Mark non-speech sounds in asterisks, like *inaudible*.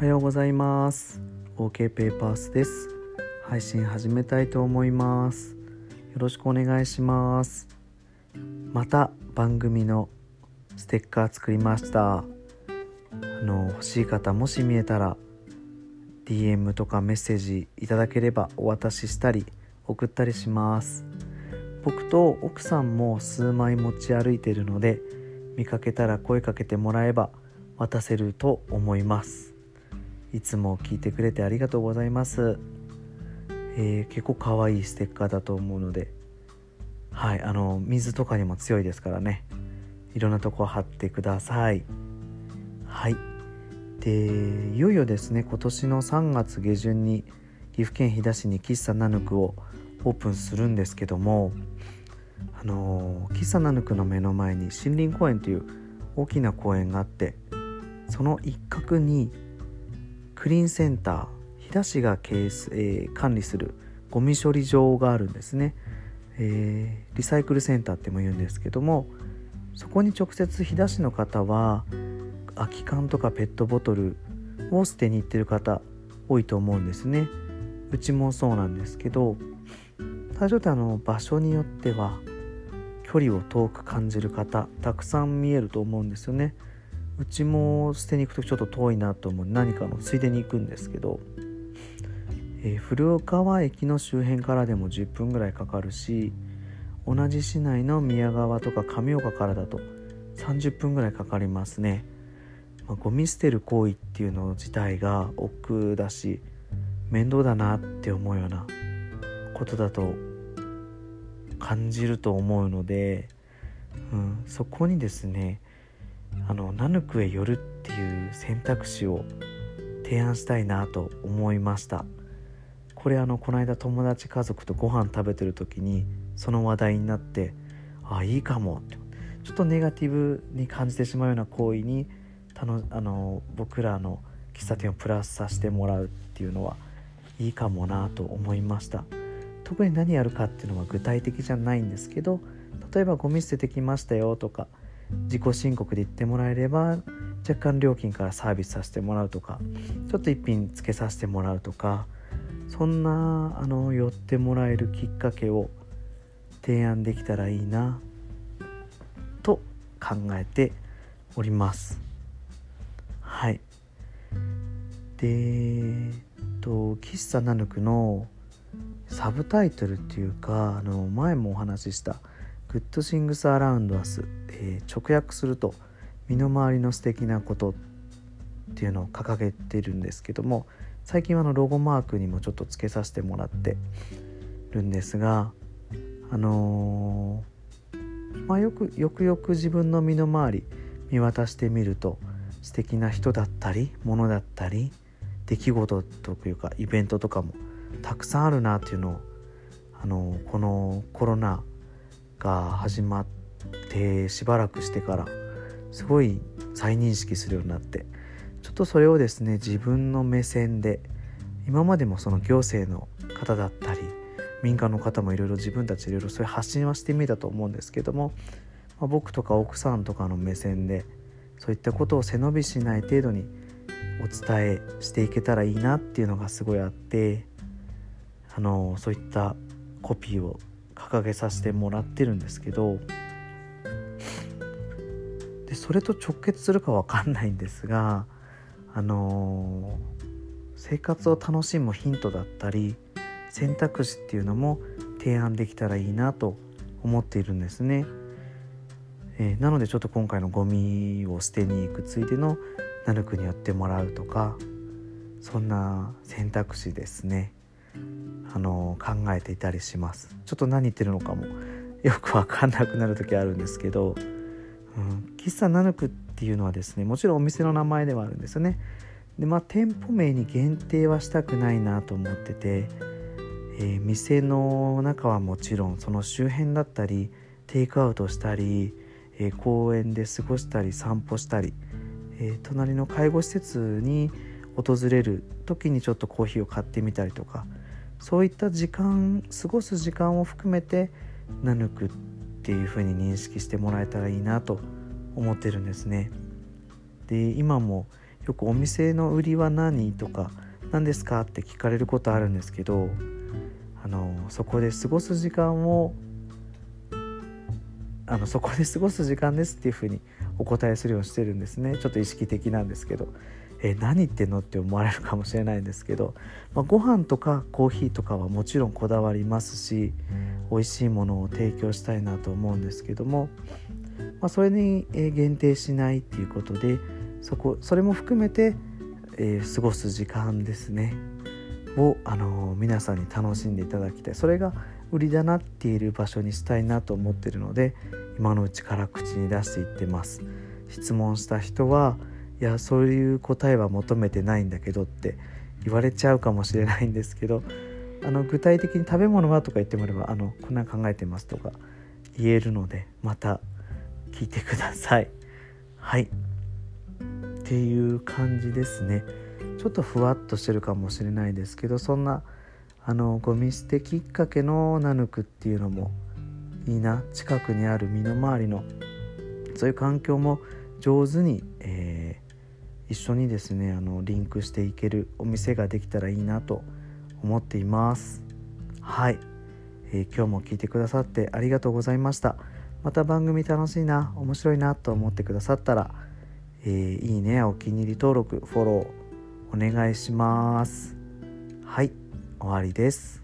おはようございます。OK ペーパースです。配信始めたいと思います。よろしくお願いします。また番組のステッカー作りました。あの欲しい方もし見えたら DM とかメッセージいただければお渡ししたり送ったりします。僕と奥さんも数枚持ち歩いているので見かけたら声かけてもらえば渡せると思います。いつも聞いてくれてありがとうございます、えー、結構可愛いステッカーだと思うので。はいあの水とかにも強いですからね。いろんなとこ貼ってください。はい。でいよいよですね今年の3月下旬に岐阜県飛騨市に喫茶ナヌクをオープンするんですけどもあの喫茶ナヌクの目の前に森林公園という大きな公園があってその一角にクリーンセンター飛騨市が経営、えー、管理するゴミ処理場があるんですね、えー、リサイクルセンターっても言うんですけどもそこに直接飛騨市の方は空き缶とかペットボトルを捨てに行ってる方多いと思うんですね。うちもそうなんですけどただちょっとあの場所によっては距離を遠く感じる方たくさん見えると思うんですよね。うちも捨てに行くとちょっと遠いなと思う。何かのついでに行くんですけど、えー、古川駅の周辺からでも10分ぐらいかかるし同じ市内の宮川とか上岡からだと30分ぐらいかかりますね、まあ、ゴミ捨てる行為っていうの自体が億劫だし面倒だなって思うようなことだと感じると思うので、うん、そこにですねあのナヌクへ寄るっていう選択肢を提案したいなと思いました。これあのこの間友達家族とご飯食べてる時にその話題になってあいいかもって。ちょっとネガティブに感じてしまうような行為にたのあの僕らの喫茶店をプラスさせてもらうっていうのはいいかもなと思いました。特に何やるかっていうのは具体的じゃないんですけど例えばゴミ捨ててきましたよとか自己申告で言ってもらえれば若干料金からサービスさせてもらうとかちょっと一品つけさせてもらうとかそんなあの寄ってもらえるきっかけを提案できたらいいなと考えております。はい。でえっと喫茶ナヌクのサブタイトルっていうかあの前もお話しした「Good Things Around Us」えー、直訳すると身の回りの素敵なことっていうのを掲げてるんですけども最近はのロゴマークにもちょっとつけさせてもらってるんですがあのー、まあ、よくよくよく自分の身の回り見渡してみると素敵な人だったり物だったり出来事というかイベントとかもたくさんあるなっていうのを、あのー、このコロナが始まってしばらくしてからすごい再認識するようになってちょっとそれをですね自分の目線で今までもその行政の方だったり民間の方もいろいろ自分たちいろいろそういう発信はしてみたと思うんですけども、まあ、僕とか奥さんとかの目線でそういったことを背伸びしない程度にお伝えしていけたらいいなっていうのがすごいあってあのそういったコピーを掲げさせてもらってるんですけどでそれと直結するか分かんないんですがあのー、生活を楽しむヒントだったり選択肢っていうのも提案できたらいいなと思っているんですね。えー、なのでちょっと今回のゴミを捨てに行くついでのナルクにやってもらうとかそんな選択肢ですねあの考えていたりします。ちょっと何言ってるのかもよく分かんなくなる時あるんですけどうん、喫茶ナヌクっていうのはですねもちろんお店の名前ではあるんですよね。でまあ店舗名に限定はしたくないなと思ってて、えー、店の中はもちろんその周辺だったりテイクアウトしたり、えー、公園で過ごしたり散歩したり、えー、隣の介護施設に訪れる時にちょっとコーヒーを買ってみたりとかそういった時間過ごす時間を含めてナヌクっていう風に認識してもらえたらいいなと思ってるんですね。で今もよくお店の売りは何とか何ですか？って聞かれることあるんですけどあのそこで過ごす時間をあのそこで過ごす時間ですっていうふうにお答えするようにしてるんですね。ちょっと意識的なんですけど。え何言ってんの？って思われるかもしれないんですけど、まあ、ご飯とかコーヒーとかはもちろんこだわりますし美味しいものを提供したいなと思うんですけども、まあ、それに限定しないっていうことでそこそれも含めて、えー、過ごす時間ですね。を、あのー、皆さんに楽しんでいただきたい。それが売りだなっている場所にしたいなと思ってるので今のうちから口に出していってます。質問した人はいやそういう答えは求めてないんだけどって言われちゃうかもしれないんですけど *laughs* あの具体的に食べ物はとか言ってもらえばあのこんなん考えてますとか言えるのでまた聞いてください。はい。っていう感じですね。ちょっとふわっとしてるかもしれないですけどそんなあのゴミ捨てきっかけのナヌクっていうのもいいな。近くにある身の回りのそういう環境も上手に、えー一緒にですねあのリンクしていけるお店ができたらいいなと思っています。はい、えー、今日も聞いてくださってありがとうございました。また番組楽しいな面白いなと思ってくださったら、えー、いいねお気に入り登録フォローお願いします。はい。終わりです。